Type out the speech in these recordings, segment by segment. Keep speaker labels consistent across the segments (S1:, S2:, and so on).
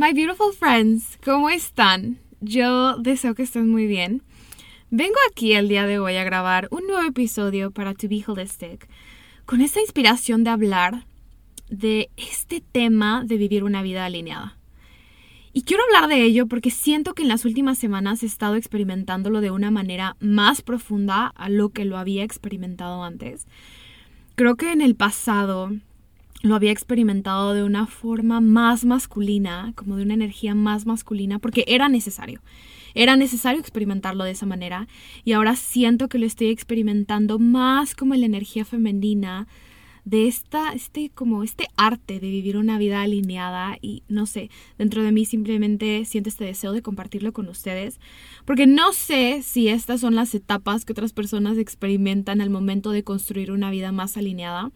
S1: My beautiful friends, ¿cómo están? Yo deseo que estén muy bien. Vengo aquí el día de hoy a grabar un nuevo episodio para To Be Holistic con esta inspiración de hablar de este tema de vivir una vida alineada. Y quiero hablar de ello porque siento que en las últimas semanas he estado experimentándolo de una manera más profunda a lo que lo había experimentado antes. Creo que en el pasado lo había experimentado de una forma más masculina, como de una energía más masculina, porque era necesario. Era necesario experimentarlo de esa manera y ahora siento que lo estoy experimentando más como la energía femenina de esta, este, como este arte de vivir una vida alineada y no sé, dentro de mí simplemente siento este deseo de compartirlo con ustedes, porque no sé si estas son las etapas que otras personas experimentan al momento de construir una vida más alineada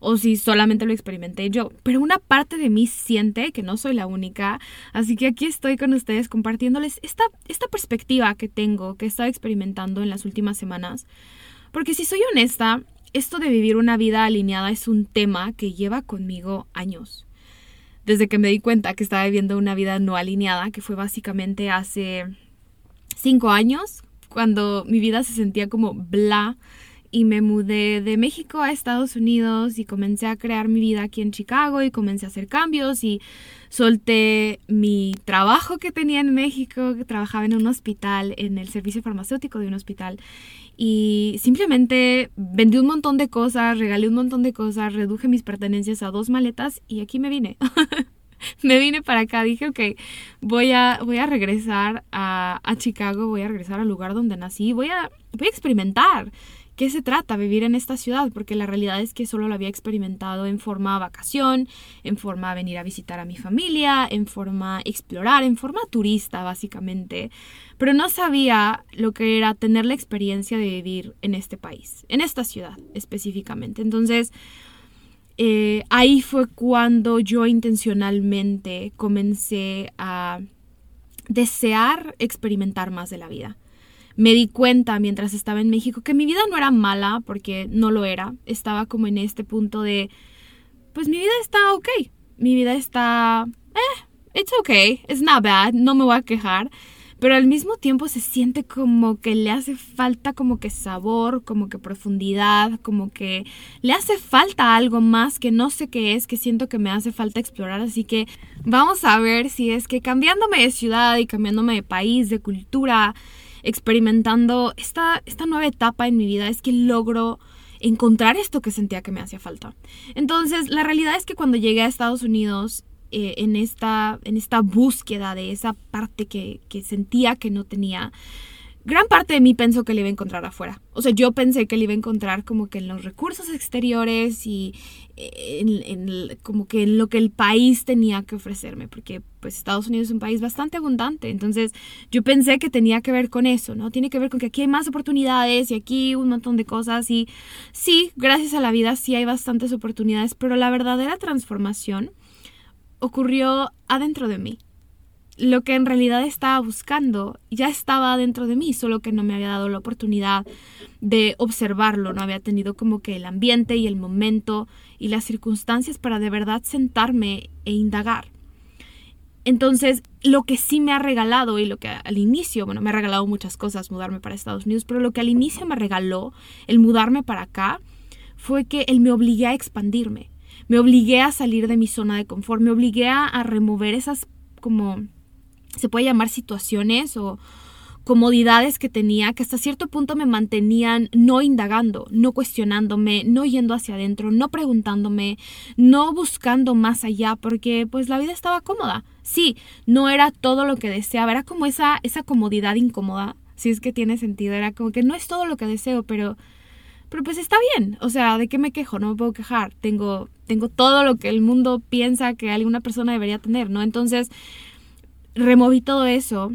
S1: o si solamente lo experimenté yo, pero una parte de mí siente que no soy la única, así que aquí estoy con ustedes compartiéndoles esta, esta perspectiva que tengo, que he estado experimentando en las últimas semanas, porque si soy honesta, esto de vivir una vida alineada es un tema que lleva conmigo años. Desde que me di cuenta que estaba viviendo una vida no alineada, que fue básicamente hace cinco años, cuando mi vida se sentía como bla, y me mudé de México a Estados Unidos y comencé a crear mi vida aquí en Chicago y comencé a hacer cambios y solté mi trabajo que tenía en México, que trabajaba en un hospital, en el servicio farmacéutico de un hospital y simplemente vendí un montón de cosas, regalé un montón de cosas, reduje mis pertenencias a dos maletas y aquí me vine. me vine para acá, dije, ok, voy a, voy a regresar a, a Chicago, voy a regresar al lugar donde nací, voy a, voy a experimentar qué se trata vivir en esta ciudad, porque la realidad es que solo lo había experimentado en forma vacación, en forma venir a visitar a mi familia, en forma explorar, en forma turista básicamente, pero no sabía lo que era tener la experiencia de vivir en este país, en esta ciudad específicamente. Entonces, eh, ahí fue cuando yo intencionalmente comencé a desear experimentar más de la vida me di cuenta mientras estaba en México que mi vida no era mala, porque no lo era. Estaba como en este punto de, pues mi vida está ok. Mi vida está, eh, it's okay, it's not bad, no me voy a quejar. Pero al mismo tiempo se siente como que le hace falta como que sabor, como que profundidad, como que le hace falta algo más que no sé qué es, que siento que me hace falta explorar. Así que vamos a ver si es que cambiándome de ciudad y cambiándome de país, de cultura, experimentando esta, esta nueva etapa en mi vida es que logro encontrar esto que sentía que me hacía falta. Entonces, la realidad es que cuando llegué a Estados Unidos, eh, en, esta, en esta búsqueda de esa parte que, que sentía que no tenía, gran parte de mí pensó que le iba a encontrar afuera. O sea, yo pensé que le iba a encontrar como que en los recursos exteriores y eh, en, como que en lo que el país tenía que ofrecerme, porque pues Estados Unidos es un país bastante abundante. Entonces, yo pensé que tenía que ver con eso, ¿no? Tiene que ver con que aquí hay más oportunidades y aquí un montón de cosas y sí, gracias a la vida sí hay bastantes oportunidades, pero la verdadera transformación ocurrió adentro de mí lo que en realidad estaba buscando ya estaba dentro de mí, solo que no me había dado la oportunidad de observarlo, no había tenido como que el ambiente y el momento y las circunstancias para de verdad sentarme e indagar. Entonces, lo que sí me ha regalado y lo que al inicio, bueno, me ha regalado muchas cosas mudarme para Estados Unidos, pero lo que al inicio me regaló el mudarme para acá fue que él me obligué a expandirme. Me obligué a salir de mi zona de confort, me obligué a, remover esas como se puede llamar situaciones o comodidades que tenía que hasta cierto punto me mantenían no indagando, no cuestionándome, no yendo hacia adentro, no preguntándome, no buscando más allá, porque pues la vida estaba cómoda. Sí, no era todo lo que deseaba, era como esa, esa comodidad incómoda, si es que tiene sentido, era como que no es todo lo que deseo, pero pero pues está bien, o sea, ¿de qué me quejo? No me puedo quejar. Tengo tengo todo lo que el mundo piensa que alguna persona debería tener, ¿no? Entonces, removí todo eso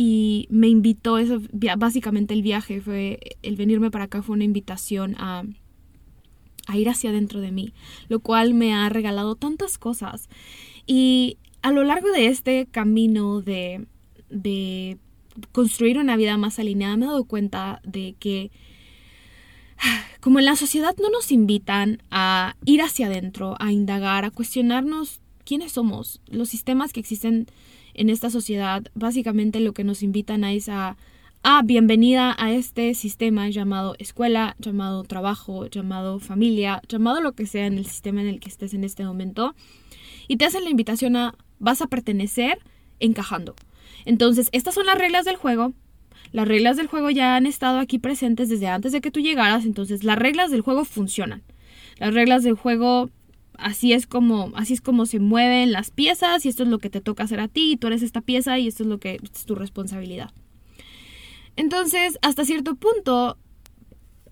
S1: y me invitó, eso, básicamente el viaje fue, el venirme para acá fue una invitación a, a ir hacia dentro de mí, lo cual me ha regalado tantas cosas. Y a lo largo de este camino de, de construir una vida más alineada, me he dado cuenta de que como en la sociedad no nos invitan a ir hacia adentro, a indagar, a cuestionarnos quiénes somos, los sistemas que existen en esta sociedad básicamente lo que nos invitan a es a, bienvenida a este sistema llamado escuela, llamado trabajo, llamado familia, llamado lo que sea en el sistema en el que estés en este momento. Y te hacen la invitación a vas a pertenecer encajando. Entonces, estas son las reglas del juego. Las reglas del juego ya han estado aquí presentes desde antes de que tú llegaras, entonces las reglas del juego funcionan. Las reglas del juego así es como así es como se mueven las piezas y esto es lo que te toca hacer a ti y tú eres esta pieza y esto es lo que es tu responsabilidad. Entonces, hasta cierto punto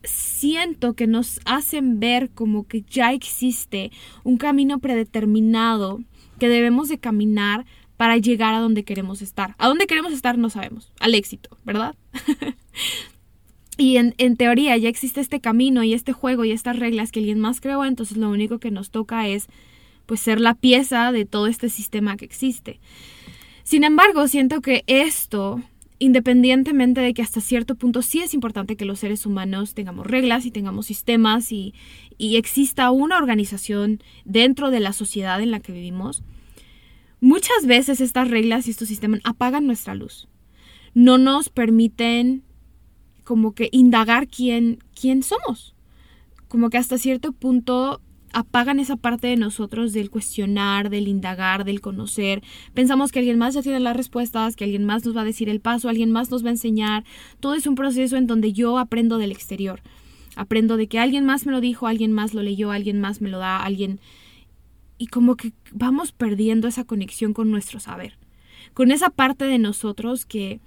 S1: siento que nos hacen ver como que ya existe un camino predeterminado que debemos de caminar para llegar a donde queremos estar. A dónde queremos estar no sabemos, al éxito, ¿verdad? Y en, teoría ya existe este camino y este juego y estas reglas que alguien más creó, entonces lo único que nos toca es pues ser la pieza de todo este sistema que existe. Sin embargo, siento que esto, independientemente de que hasta cierto punto sí es importante que los seres humanos tengamos reglas y tengamos sistemas y, y exista una organización dentro de la sociedad en la que vivimos, muchas veces estas reglas y estos sistemas apagan nuestra luz. No nos permiten como que indagar quién, quién somos. Como que hasta cierto punto apagan esa parte de nosotros del cuestionar, del indagar, del conocer. Pensamos que alguien más ya tiene las respuestas, que alguien más nos va a decir el paso, alguien más nos va a enseñar. Todo es un proceso en donde yo aprendo del exterior. Aprendo de que alguien más me lo dijo, alguien más lo leyó, alguien más me lo da, alguien... Y como que vamos perdiendo esa conexión con nuestro saber. Con esa parte de nosotros que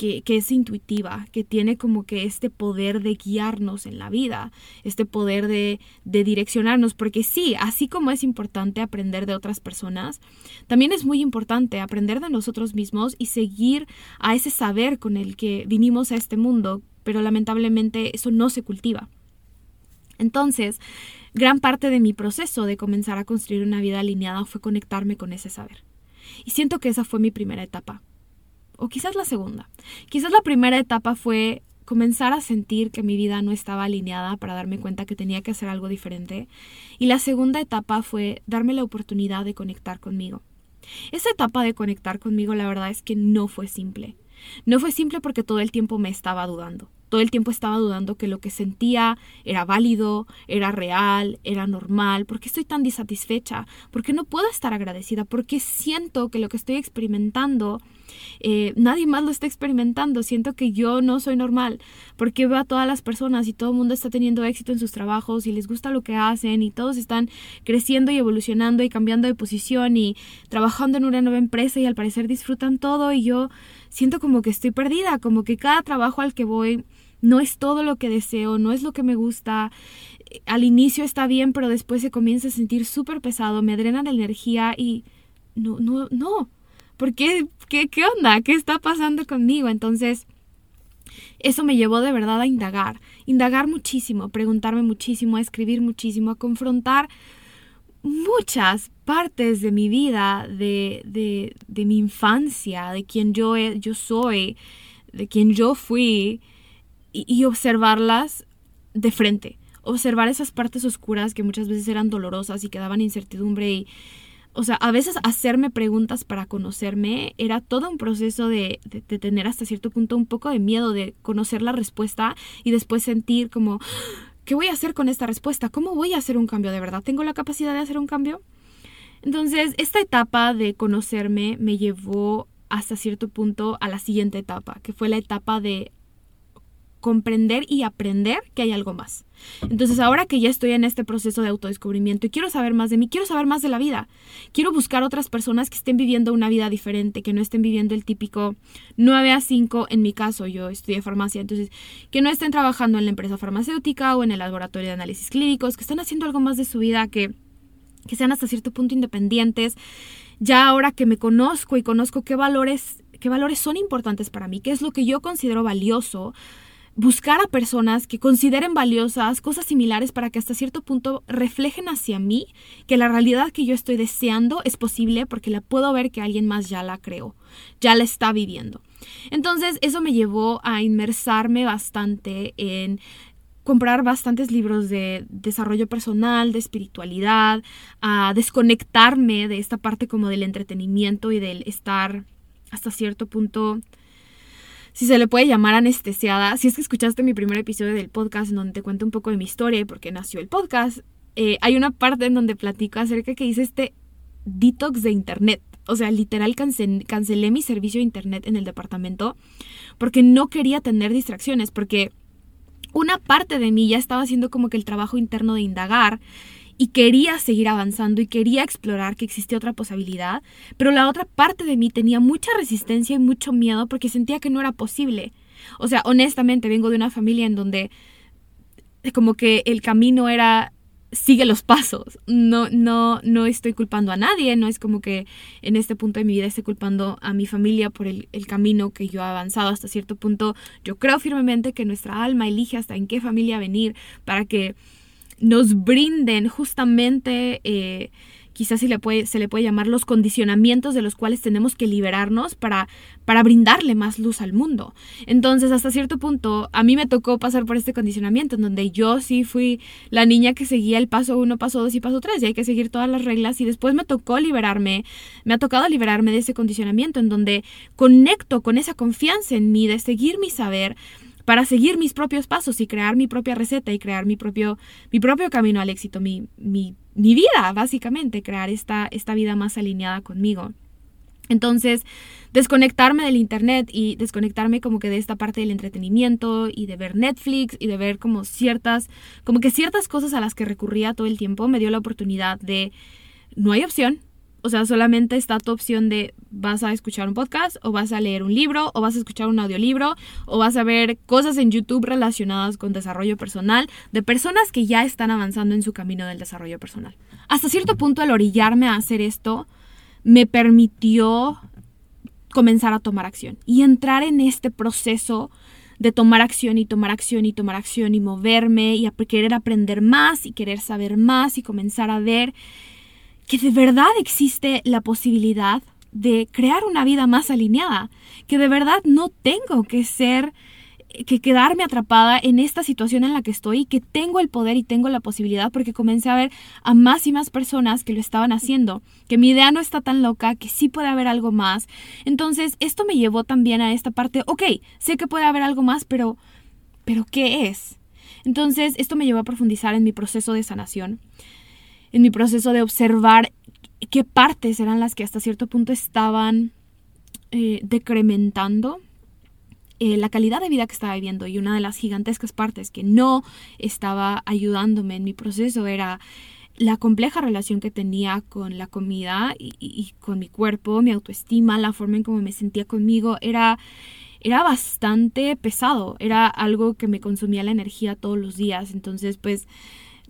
S1: que, es intuitiva, que tiene como que este poder de guiarnos en la vida, este poder de, de direccionarnos, porque sí, así como es importante aprender de otras personas, también es muy importante aprender de nosotros mismos y seguir a ese saber con el que vinimos a este mundo, pero lamentablemente eso no se cultiva. Entonces, gran parte de mi proceso de comenzar a construir una vida alineada fue conectarme con ese saber. Y siento que esa fue mi primera etapa o quizás la segunda. Quizás la primera etapa fue comenzar a sentir que mi vida no estaba alineada para darme cuenta que tenía que hacer algo diferente. Y la segunda etapa fue darme la oportunidad de conectar conmigo. Esa etapa de conectar conmigo la verdad es que no fue simple. No fue simple porque todo el tiempo me estaba dudando. Todo el tiempo estaba dudando que lo que sentía era válido, era real, era normal. ¿Por qué estoy tan disatisfecha? ¿Por qué no puedo estar agradecida? ¿Por qué siento que lo que estoy experimentando eh, nadie más lo está experimentando? Siento que yo no soy normal. Porque veo a todas las personas y todo el mundo está teniendo éxito en sus trabajos y les gusta lo que hacen y todos están creciendo y evolucionando y cambiando de posición y trabajando en una nueva empresa y al parecer disfrutan todo y yo siento como que estoy perdida, como que cada trabajo al que voy no es todo lo que deseo, no es lo que me gusta. Al inicio está bien, pero después se comienza a sentir súper pesado, me drena la energía y no, no, no. ¿Por qué? ¿Qué, qué onda? ¿Qué está pasando conmigo? Entonces, eso me llevó de verdad a indagar, indagar muchísimo, preguntarme muchísimo, a escribir muchísimo, a confrontar muchas partes de mi vida, de, de, de mi infancia, de quien yo, yo soy, de quien yo fui, y, observarlas de frente, observar esas partes oscuras que muchas veces eran dolorosas y que daban incertidumbre y, o sea, a veces hacerme preguntas para conocerme era todo un proceso de, de, tener hasta cierto punto un poco de miedo de conocer la respuesta y después sentir como, ¿qué voy a hacer con esta respuesta? ¿Cómo voy a hacer un cambio de verdad? ¿Tengo la capacidad de hacer un cambio? Entonces, esta etapa de conocerme me llevó hasta cierto punto a la siguiente etapa, que fue la etapa de comprender y aprender que hay algo más. Entonces ahora que ya estoy en este proceso de autodescubrimiento y quiero saber más de mí, quiero saber más de la vida, quiero buscar otras personas que estén viviendo una vida diferente, que no estén viviendo el típico 9 a 5, en mi caso yo estudié farmacia, entonces que no estén trabajando en la empresa farmacéutica o en el laboratorio de análisis clínicos, que estén haciendo algo más de su vida, que, que sean hasta cierto punto independientes. Ya ahora que me conozco y conozco qué valores, qué valores son importantes para mí, qué es lo que yo considero valioso, buscar a personas que consideren valiosas cosas similares para que hasta cierto punto reflejen hacia mí que la realidad que yo estoy deseando es posible porque la puedo ver que alguien más ya la creó, ya la está viviendo. Entonces eso me llevó a inmersarme bastante en comprar bastantes libros de desarrollo personal, de espiritualidad, a desconectarme de esta parte como del entretenimiento y del estar hasta cierto punto si se le puede llamar anestesiada. Si es que escuchaste mi primer episodio del podcast en donde te cuento un poco de mi historia y por qué nació el podcast, eh, hay una parte en donde platico acerca que hice este detox de internet. O sea, literal cancelé mi servicio de internet en el departamento porque no quería tener distracciones, porque una parte de mí ya estaba haciendo como que el trabajo interno de indagar y quería seguir avanzando y quería explorar que existía otra posibilidad, pero la otra parte de mí tenía mucha resistencia y mucho miedo porque sentía que no era posible. O sea, honestamente vengo de una familia en donde como que el camino era sigue los pasos. No, no, no estoy culpando a nadie, no es como que en este punto de mi vida esté culpando a mi familia por el, el, camino que yo he avanzado hasta cierto punto. Yo creo firmemente que nuestra alma elige hasta en qué familia venir para que nos brinden justamente, eh, quizás se le, puede, se le puede llamar los condicionamientos de los cuales tenemos que liberarnos para, para brindarle más luz al mundo. Entonces, hasta cierto punto, a mí me tocó pasar por este condicionamiento, en donde yo sí fui la niña que seguía el paso uno, paso dos y paso tres, y hay que seguir todas las reglas, y después me tocó liberarme, me ha tocado liberarme de ese condicionamiento, en donde conecto con esa confianza en mí, de seguir mi saber, para seguir mis propios pasos y crear mi propia receta y crear mi propio, mi propio camino al éxito, mi, mi, mi vida, básicamente, crear esta, esta vida más alineada conmigo. Entonces, desconectarme del internet y desconectarme como que de esta parte del entretenimiento y de ver Netflix y de ver como ciertas, como que ciertas cosas a las que recurría todo el tiempo me dio la oportunidad de, no hay opción, o sea, solamente está tu opción de vas a escuchar un podcast o vas a leer un libro o vas a escuchar un audiolibro o vas a ver cosas en YouTube relacionadas con desarrollo personal de personas que ya están avanzando en su camino del desarrollo personal. Hasta cierto punto el orillarme a hacer esto me permitió comenzar a tomar acción y entrar en este proceso de tomar acción y tomar acción y tomar acción y moverme y querer aprender más y querer saber más y comenzar a ver que de verdad existe la posibilidad de crear una vida más alineada, que de verdad no tengo que ser que quedarme atrapada en esta situación en la que estoy, que tengo el poder y tengo la posibilidad porque comencé a ver a más y más personas que lo estaban haciendo, que mi idea no está tan loca, que sí puede haber algo más. Entonces, esto me llevó también a esta parte, ok, sé que puede haber algo más, pero, pero ¿qué es? Entonces, esto me llevó a profundizar en mi proceso de sanación en mi proceso de observar qué partes eran las que hasta cierto punto estaban eh, decrementando eh, la calidad de vida que estaba viviendo y una de las gigantescas partes que no estaba ayudándome en mi proceso era la compleja relación que tenía con la comida y, y, con mi cuerpo, mi autoestima, la forma en cómo me sentía conmigo, era, era bastante pesado, era algo que me consumía la energía todos los días, entonces pues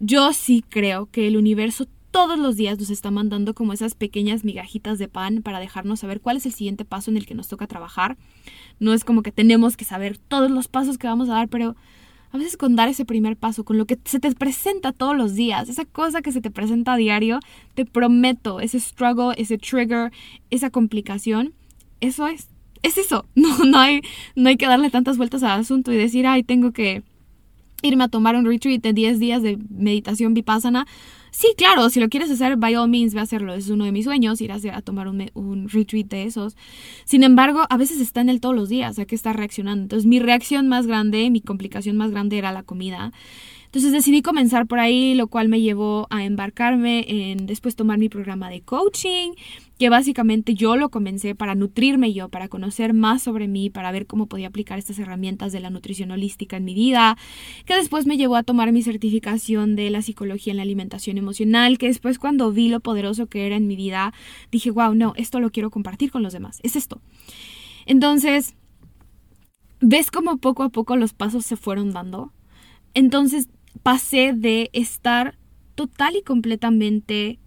S1: yo sí creo que el universo todos los días nos está mandando como esas pequeñas migajitas de pan para dejarnos saber cuál es el siguiente paso en el que nos toca trabajar. No es como que tenemos que saber todos los pasos que vamos a dar, pero a veces con dar ese primer paso, con lo que se te presenta todos los días, esa cosa que se te presenta a diario, te prometo, ese struggle, ese trigger, esa complicación, eso es, es eso. No, no, hay, no hay que darle tantas vueltas al asunto y decir, ay, tengo que irme a tomar un retreat de 10 días de meditación vipassana. Sí, claro, si lo quieres hacer, by all means, ve a hacerlo. Es uno de mis sueños, ir a, a tomar un, un, retreat de esos. Sin embargo, a veces está en él todos los días, hay que estar reaccionando. Entonces, mi reacción más grande, mi complicación más grande era la comida. Entonces decidí comenzar por ahí, lo cual me llevó a embarcarme en después tomar mi programa de coaching, que básicamente yo lo comencé para nutrirme yo, para conocer más sobre mí, para ver cómo podía aplicar estas herramientas de la nutrición holística en mi vida, que después me llevó a tomar mi certificación de la psicología en la alimentación emocional, que después cuando vi lo poderoso que era en mi vida, dije, wow, no, esto lo quiero compartir con los demás, es esto. Entonces, ¿ves cómo poco a poco los pasos se fueron dando? Entonces pasé de estar total y completamente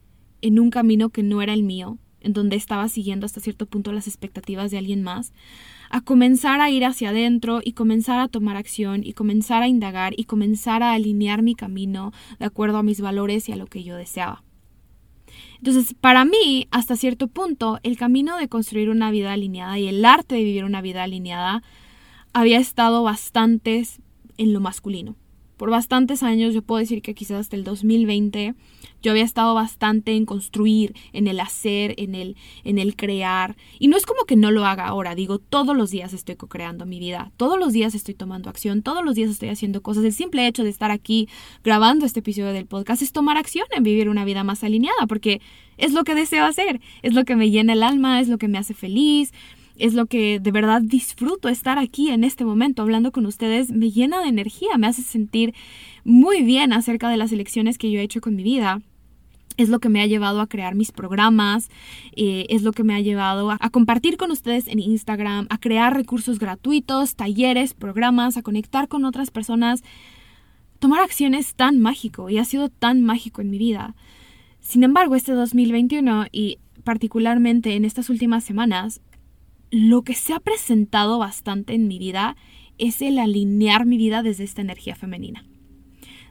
S1: en un camino que no era el mío, en donde estaba siguiendo hasta cierto punto las expectativas de alguien más, a comenzar a ir hacia adentro y comenzar a tomar acción y comenzar a indagar y comenzar a alinear mi camino de acuerdo a mis valores y a lo que yo deseaba. Entonces, para mí, hasta cierto punto, el camino de construir una vida alineada y el arte de vivir una vida alineada había estado bastante en lo masculino por bastantes años, yo puedo decir que quizás hasta el 2020, yo había estado bastante en construir, en el hacer, en el, en el crear. Y no es como que no lo haga ahora, digo, todos los días estoy co-creando mi vida, todos los días estoy tomando acción, todos los días estoy haciendo cosas. El simple hecho de estar aquí grabando este episodio del podcast es tomar acción en vivir una vida más alineada, porque es lo que deseo hacer, es lo que me llena el alma, es lo que me hace feliz es lo que de verdad disfruto estar aquí en este momento hablando con ustedes, me llena de energía, me hace sentir muy bien acerca de las elecciones que yo he hecho con mi vida. Es lo que me ha llevado a crear mis programas, eh, es lo que me ha llevado a, compartir con ustedes en Instagram, a crear recursos gratuitos, talleres, programas, a conectar con otras personas. Tomar acción es tan mágico y ha sido tan mágico en mi vida. Sin embargo, este 2021 y particularmente en estas últimas semanas lo que se ha presentado bastante en mi vida es el alinear mi vida desde esta energía femenina.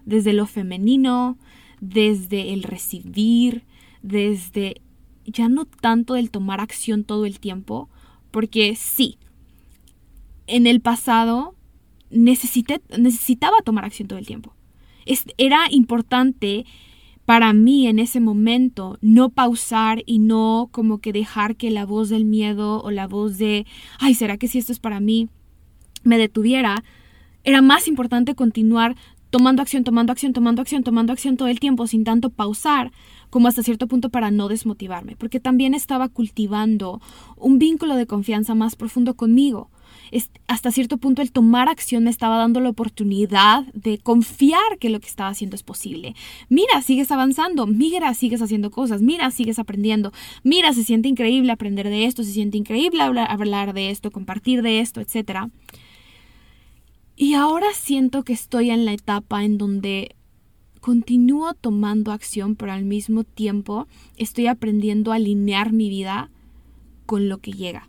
S1: Desde lo femenino, desde el recibir, desde ya no tanto el tomar acción todo el tiempo, porque sí, en el pasado necesité, necesitaba tomar acción todo el tiempo. era importante para mí en ese momento no pausar y no como que dejar que la voz del miedo o la voz de, ay, ¿será que si esto es para mí? me detuviera, era más importante continuar tomando acción, tomando acción, tomando acción, tomando acción todo el tiempo sin tanto pausar como hasta cierto punto para no desmotivarme, porque también estaba cultivando un vínculo de confianza más profundo conmigo hasta cierto punto el tomar acción me estaba dando la oportunidad de confiar que lo que estaba haciendo es posible. Mira, sigues avanzando, mira, sigues haciendo cosas, mira, sigues aprendiendo, mira, se siente increíble aprender de esto, se siente increíble hablar, de esto, compartir de esto, etc. Y ahora siento que estoy en la etapa en donde continúo tomando acción, pero al mismo tiempo estoy aprendiendo a alinear mi vida con lo que llega.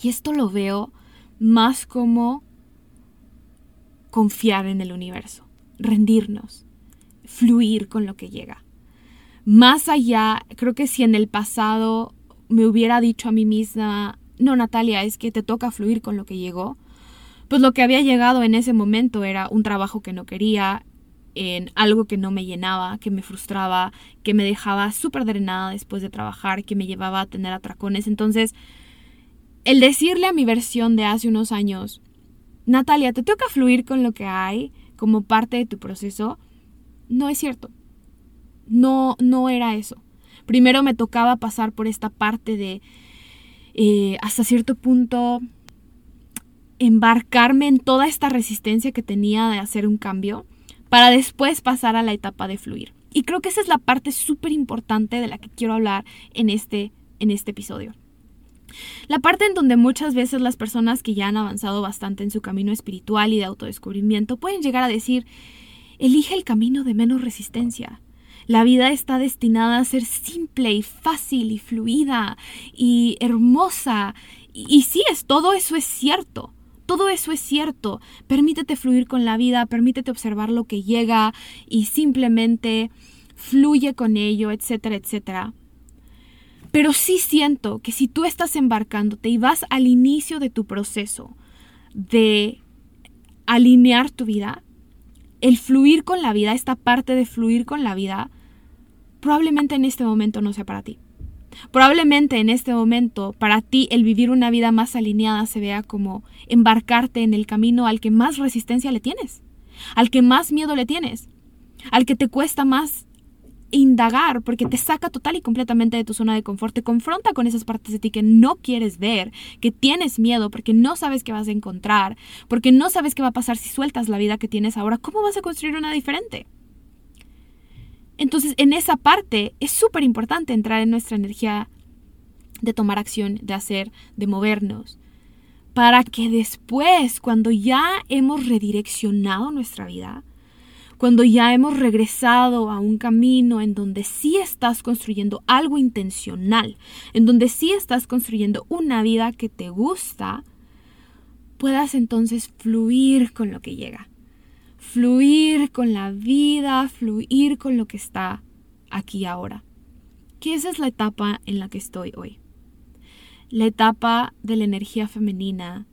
S1: Y esto lo veo más como confiar en el universo, rendirnos, fluir con lo que llega. Más allá, creo que si en el pasado me hubiera dicho a mí misma, no Natalia, es que te toca fluir con lo que llegó, pues lo que había llegado en ese momento era un trabajo que no quería, en algo que no me llenaba, que me frustraba, que me dejaba súper drenada después de trabajar, que me llevaba a tener atracones. Entonces, el decirle a mi versión de hace unos años, Natalia, te toca fluir con lo que hay como parte de tu proceso, no es cierto. No, no era eso. Primero me tocaba pasar por esta parte de, eh, hasta cierto punto, embarcarme en toda esta resistencia que tenía de hacer un cambio, para después pasar a la etapa de fluir. Y creo que esa es la parte súper importante de la que quiero hablar en este, en este episodio. La parte en donde muchas veces las personas que ya han avanzado bastante en su camino espiritual y de autodescubrimiento pueden llegar a decir, elige el camino de menos resistencia. La vida está destinada a ser simple y fácil y fluida y hermosa. Y, sí, es, todo eso es cierto. Todo eso es cierto. Permítete fluir con la vida, permítete observar lo que llega y simplemente fluye con ello, etcétera, etcétera. Pero sí siento que si tú estás embarcándote y vas al inicio de tu proceso de alinear tu vida, el fluir con la vida, esta parte de fluir con la vida, probablemente en este momento no sea para ti. Probablemente en este momento para ti el vivir una vida más alineada se vea como embarcarte en el camino al que más resistencia le tienes, al que más miedo le tienes, al que te cuesta más indagar porque te saca total y completamente de tu zona de confort, te confronta con esas partes de ti que no quieres ver, que tienes miedo porque no sabes qué vas a encontrar, porque no sabes qué va a pasar si sueltas la vida que tienes ahora, ¿cómo vas a construir una diferente? Entonces, en esa parte es súper importante entrar en nuestra energía de tomar acción, de hacer, de movernos, para que después, cuando ya hemos redireccionado nuestra vida, cuando ya hemos regresado a un camino en donde sí estás construyendo algo intencional, en donde sí estás construyendo una vida que te gusta, puedas entonces fluir con lo que llega, fluir con la vida, fluir con lo que está aquí ahora. Que esa es la etapa en la que estoy hoy. La etapa de la energía femenina,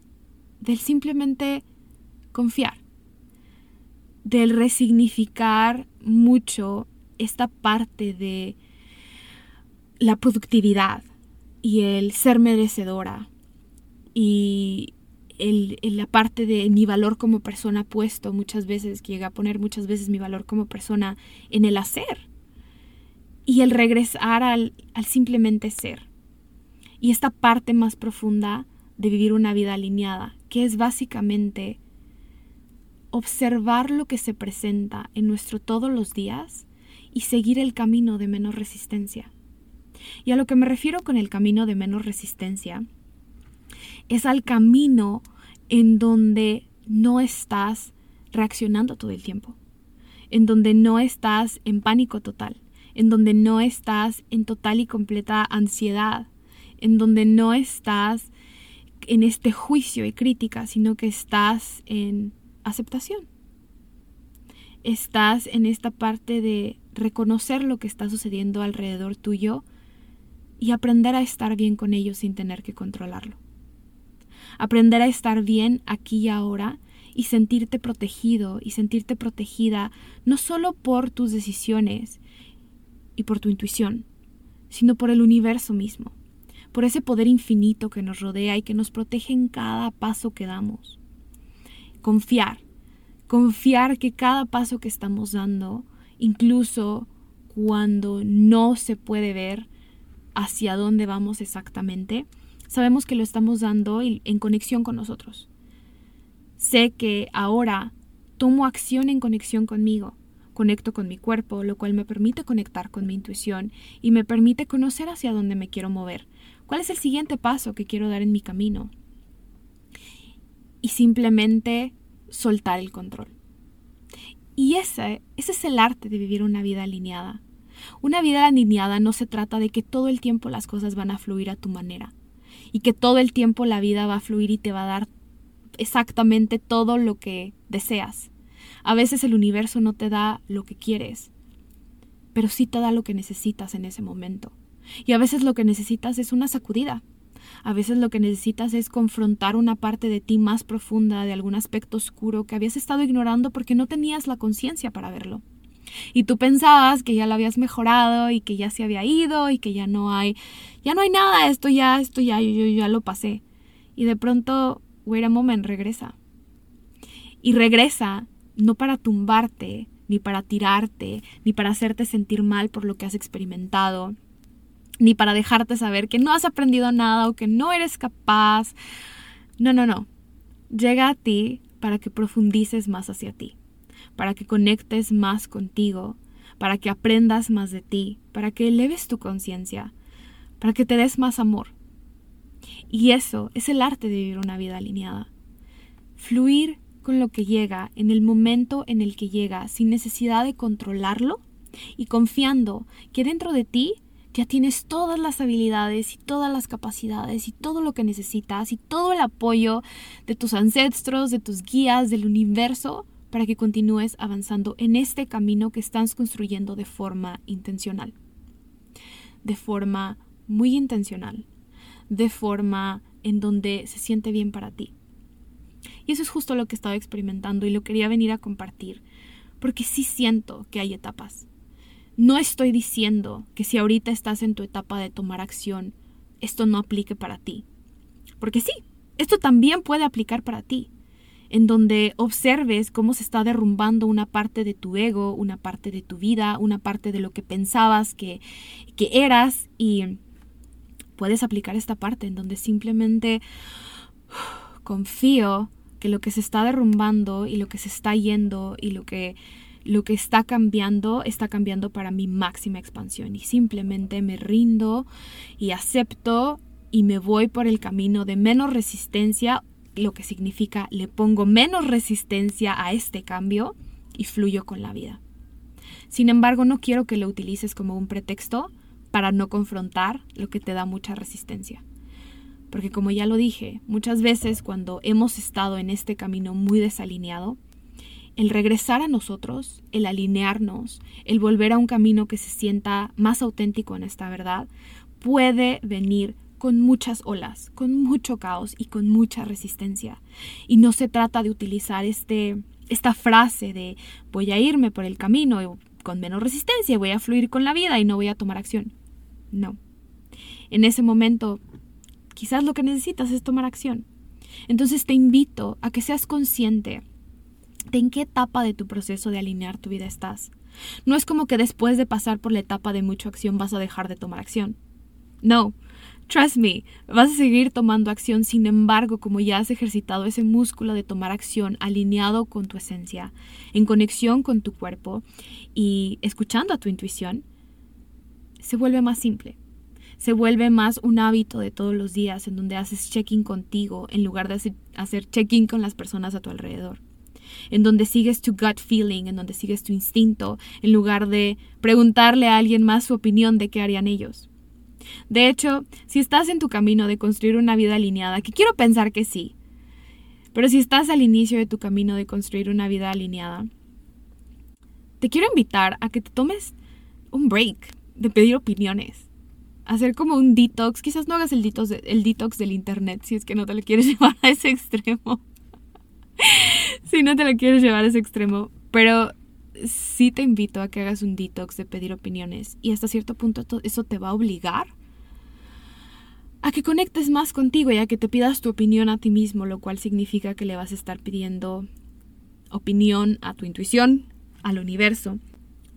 S1: del simplemente confiar del resignificar mucho esta parte de la productividad y el ser merecedora y el, la parte de mi valor como persona puesto muchas veces, que llega a poner muchas veces mi valor como persona en el hacer y el regresar al, al simplemente ser. Y esta parte más profunda de vivir una vida alineada, que es básicamente observar lo que se presenta en nuestro todos los días y seguir el camino de menos resistencia. Y a lo que me refiero con el camino de menos resistencia es al camino en donde no estás reaccionando todo el tiempo, en donde no estás en pánico total, en donde no estás en total y completa ansiedad, en donde no estás en este juicio y crítica, sino que estás en aceptación. Estás en esta parte de reconocer lo que está sucediendo alrededor tuyo y aprender a estar bien con ello sin tener que controlarlo. Aprender a estar bien aquí y ahora y sentirte protegido y sentirte protegida no solo por tus decisiones y por tu intuición, sino por el universo mismo, por ese poder infinito que nos rodea y que nos protege en cada paso que damos. Confiar. Confiar que cada paso que estamos dando, incluso cuando no se puede ver hacia dónde vamos exactamente, sabemos que lo estamos dando en conexión con nosotros. Sé que ahora tomo acción en conexión conmigo, conecto con mi cuerpo, lo cual me permite conectar con mi intuición y me permite conocer hacia dónde me quiero mover, cuál es el siguiente paso que quiero dar en mi camino y simplemente soltar el control. Y ese, ese es el arte de vivir una vida alineada. Una vida alineada no se trata de que todo el tiempo las cosas van a fluir a tu manera y que todo el tiempo la vida va a fluir y te va a dar exactamente todo lo que deseas. A veces el universo no te da lo que quieres, pero sí te da lo que necesitas en ese momento. Y a veces lo que necesitas es una sacudida, a veces lo que necesitas es confrontar una parte de ti más profunda, de algún aspecto oscuro que habías estado ignorando porque no tenías la conciencia para verlo. Y tú pensabas que ya lo habías mejorado y que ya se había ido y que ya no hay, ya no hay nada, esto ya, esto ya, yo, yo ya lo pasé. Y de pronto, wait a moment, regresa. Y regresa no para tumbarte, ni para tirarte, ni para hacerte sentir mal por lo que has experimentado, ni para dejarte saber que no has aprendido nada o que no eres capaz. No, no, no. Llega a ti para que profundices más hacia ti, para que conectes más contigo, para que aprendas más de ti, para que eleves tu conciencia, para que te des más amor. Y eso es el arte de vivir una vida alineada. Fluir con lo que llega en el momento en el que llega sin necesidad de controlarlo y confiando que dentro de ti ya tienes todas las habilidades y todas las capacidades y todo lo que necesitas y todo el apoyo de tus ancestros, de tus guías, del universo, para que continúes avanzando en este camino que estás construyendo de forma intencional. De forma muy intencional. De forma en donde se siente bien para ti. Y eso es justo lo que he estado experimentando y lo quería venir a compartir, porque sí siento que hay etapas No estoy diciendo que si ahorita estás en tu etapa de tomar acción, esto no aplique para ti. Porque sí, esto también puede aplicar para ti, en donde observes cómo se está derrumbando una parte de tu ego, una parte de tu vida, una parte de lo que pensabas que, que eras y puedes aplicar esta parte en donde simplemente confío que lo que se está derrumbando y lo que se está yendo y lo que lo que está cambiando está cambiando para mi máxima expansión y simplemente me rindo y acepto y me voy por el camino de menos resistencia, lo que significa le pongo menos resistencia a este cambio y fluyo con la vida. Sin embargo, no quiero que lo utilices como un pretexto para no confrontar lo que te da mucha resistencia. Porque como ya lo dije, muchas veces cuando hemos estado en este camino muy desalineado, el regresar a nosotros, el alinearnos, el volver a un camino que se sienta más auténtico en esta verdad, puede venir con muchas olas, con mucho caos y con mucha resistencia. Y no se trata de utilizar este, esta frase de voy a irme por el camino con menos resistencia, voy a fluir con la vida y no voy a tomar acción. No. En ese momento, quizás lo que necesitas es tomar acción. Entonces te invito a que seas consciente en qué etapa de tu proceso de alinear tu vida estás. No es como que después de pasar por la etapa de mucha acción vas a dejar de tomar acción. No, trust me, vas a seguir tomando acción, sin embargo, como ya has ejercitado ese músculo de tomar acción alineado con tu esencia, en conexión con tu cuerpo y escuchando a tu intuición, se vuelve más simple. Se vuelve más un hábito de todos los días en donde haces check-in contigo en lugar de hacer check-in con las personas a tu alrededor en donde sigues tu gut feeling, en donde sigues tu instinto, en lugar de preguntarle a alguien más su opinión de qué harían ellos. De hecho, si estás en tu camino de construir una vida alineada, que quiero pensar que sí, pero si estás al inicio de tu camino de construir una vida alineada, te quiero invitar a que te tomes un break de pedir opiniones. Hacer como un detox. Quizás no hagas el detox, el detox del internet si es que no te lo quieres llevar a ese extremo. si no te lo quieres llevar a ese extremo, pero sí te invito a que hagas un detox de pedir opiniones y hasta cierto punto eso te va a obligar a que conectes más contigo y a que te pidas tu opinión a ti mismo, lo cual significa que le vas a estar pidiendo opinión a tu intuición, al universo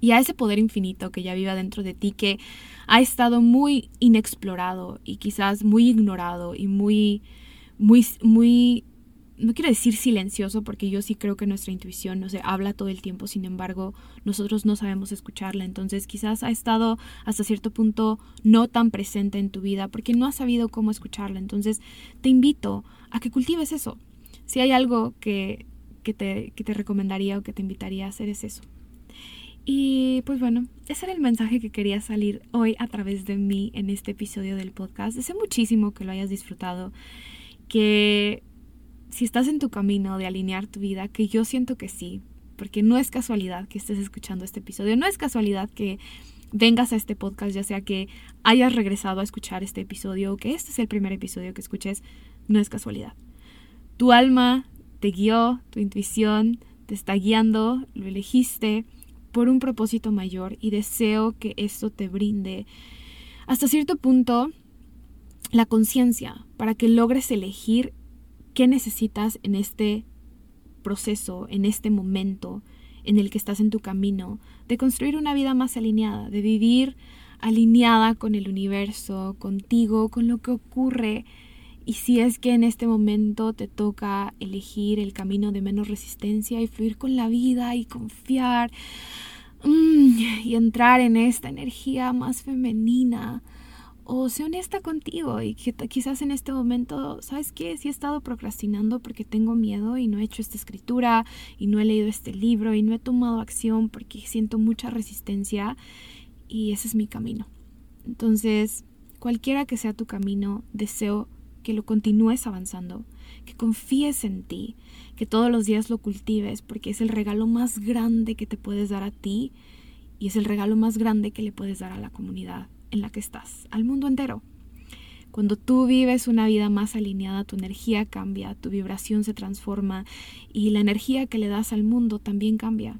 S1: y a ese poder infinito que ya vive dentro de ti que ha estado muy inexplorado y quizás muy ignorado y muy muy muy no quiero decir silencioso porque yo sí creo que nuestra intuición no se habla todo el tiempo, sin embargo, nosotros no sabemos escucharla, entonces quizás ha estado hasta cierto punto no tan presente en tu vida porque no has sabido cómo escucharla, entonces te invito a que cultives eso. Si hay algo que, que, te, que te recomendaría o que te invitaría a hacer es eso. Y pues bueno, ese era el mensaje que quería salir hoy a través de mí en este episodio del podcast. Deseo muchísimo que lo hayas disfrutado, que si estás en tu camino de alinear tu vida, que yo siento que sí, porque no es casualidad que estés escuchando este episodio, no es casualidad que vengas a este podcast, ya sea que hayas regresado a escuchar este episodio o que este es el primer episodio que escuches, no es casualidad. Tu alma te guió, tu intuición te está guiando, lo elegiste por un propósito mayor y deseo que esto te brinde hasta cierto punto la conciencia para que logres elegir qué necesitas en este proceso, en este momento en el que estás en tu camino, de construir una vida más alineada, de vivir alineada con el universo, contigo, con lo que ocurre. Y si es que en este momento te toca elegir el camino de menos resistencia y fluir con la vida y confiar mm, y entrar en esta energía más femenina, o sé honesta contigo y que quizás en este momento, ¿sabes qué? Si he estado procrastinando porque tengo miedo y no he hecho esta escritura y no he leído este libro y no he tomado acción porque siento mucha resistencia y ese es mi camino. Entonces, cualquiera que sea tu camino, deseo que lo continúes avanzando, que confíes en ti, que todos los días lo cultives porque es el regalo más grande que te puedes dar a ti y es el regalo más grande que le puedes dar a la comunidad en la que estás, al mundo entero. Cuando tú vives una vida más alineada, tu energía cambia, tu vibración se transforma y la energía que le das al mundo también cambia.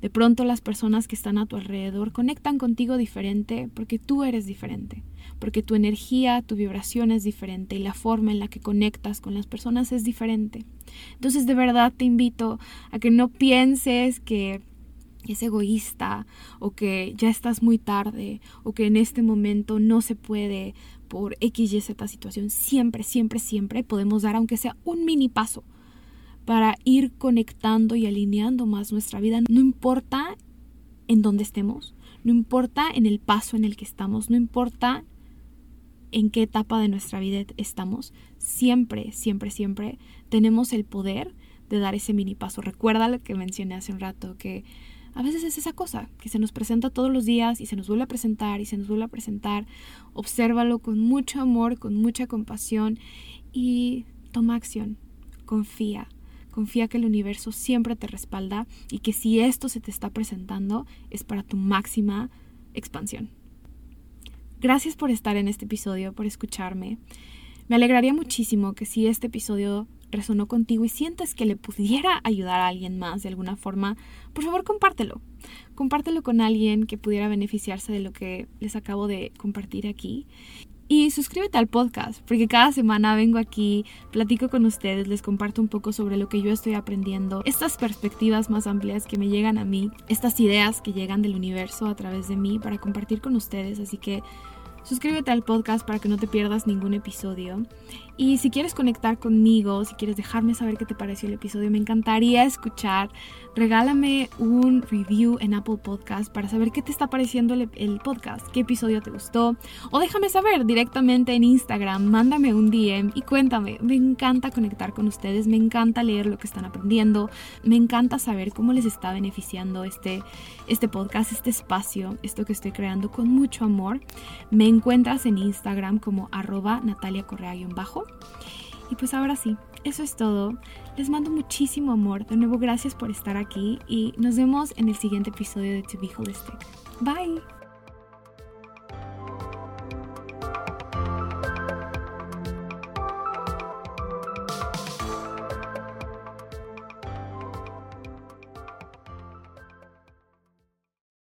S1: De pronto las personas que están a tu alrededor conectan contigo diferente porque tú eres diferente, porque tu energía, tu vibración es diferente y la forma en la que conectas con las personas es diferente. Entonces de verdad te invito a que no pienses que es egoísta o que ya estás muy tarde o que en este momento no se puede por X, Y, Z situación. Siempre, siempre, siempre podemos dar aunque sea un mini paso para ir conectando y alineando más nuestra vida. No importa en dónde estemos, no importa en el paso en el que estamos, no importa en qué etapa de nuestra vida estamos, siempre, siempre, siempre tenemos el poder de dar ese mini paso. Recuerda lo que mencioné hace un rato, que a veces es esa cosa que se nos presenta todos los días y se nos vuelve a presentar y se nos vuelve a presentar. Obsérvalo con mucho amor, con mucha compasión y toma acción. Confía. Confía que el universo siempre te respalda y que si esto se te está presentando es para tu máxima expansión. Gracias por estar en este episodio, por escucharme. Me alegraría muchísimo que si este episodio resonó contigo y sientes que le pudiera ayudar a alguien más de alguna forma, por favor compártelo. Compártelo con alguien que pudiera beneficiarse de lo que les acabo de compartir aquí. Y suscríbete al podcast, porque cada semana vengo aquí, platico con ustedes, les comparto un poco sobre lo que yo estoy aprendiendo, estas perspectivas más amplias que me llegan a mí, estas ideas que llegan del universo a través de mí para compartir con ustedes. Así que suscríbete al podcast para que no te pierdas ningún episodio. Y si quieres conectar conmigo, si quieres dejarme saber qué te pareció el episodio, me encantaría escuchar. Regálame un review en Apple Podcast para saber qué te está pareciendo el, podcast, qué episodio te gustó. O déjame saber directamente en Instagram, mándame un DM y cuéntame. Me encanta conectar con ustedes, me encanta leer lo que están aprendiendo, me encanta saber cómo les está beneficiando este, este podcast, este espacio, esto que estoy creando con mucho amor. Me encuentras en Instagram como arroba Natalia Correa-bajo y pues ahora sí, eso es todo. Les mando muchísimo amor. De nuevo, gracias por estar aquí y nos vemos en el siguiente episodio de To Be Holistic. Bye.